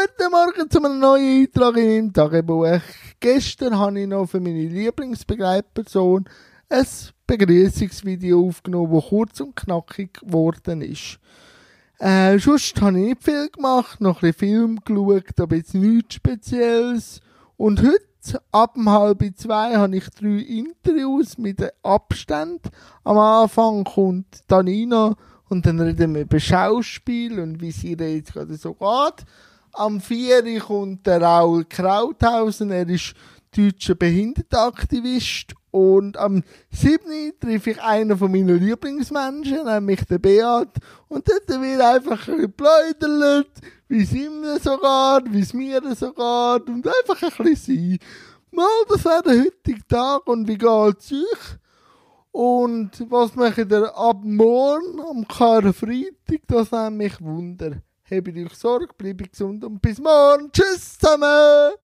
Guten Morgen zu einem neuen Eintrag in meinem Tagebuch. Gestern habe ich noch für meine Lieblingsbegleitperson ein Begrüßungsvideo aufgenommen, das kurz und knackig geworden ist. Äh, sonst habe ich nicht viel gemacht, noch ein bisschen Film geschaut, aber jetzt nichts Spezielles. Und heute, ab um halb zwei, habe ich drei Interviews mit Abstand. Am Anfang kommt Danina und dann reden wir über Schauspiel und wie sie jetzt gerade so geht. Am 4. kommt der Raul Krauthausen, er ist deutscher Behindertenaktivist. Und am 7. treffe ich einen von meinen Lieblingsmenschen, nämlich den Beat. Und dort wird einfach ein bisschen wie es ihm so geht, wie es mir so geht. Und einfach ein bisschen sein. Mal, das wäre der heutige Tag und wie geht's euch? Und was mache ich ab morgen, am Karfreitag, das nimmt mich Wunder. Habt euch Sorge, bleibe gesund und bis morgen. Tschüss zusammen!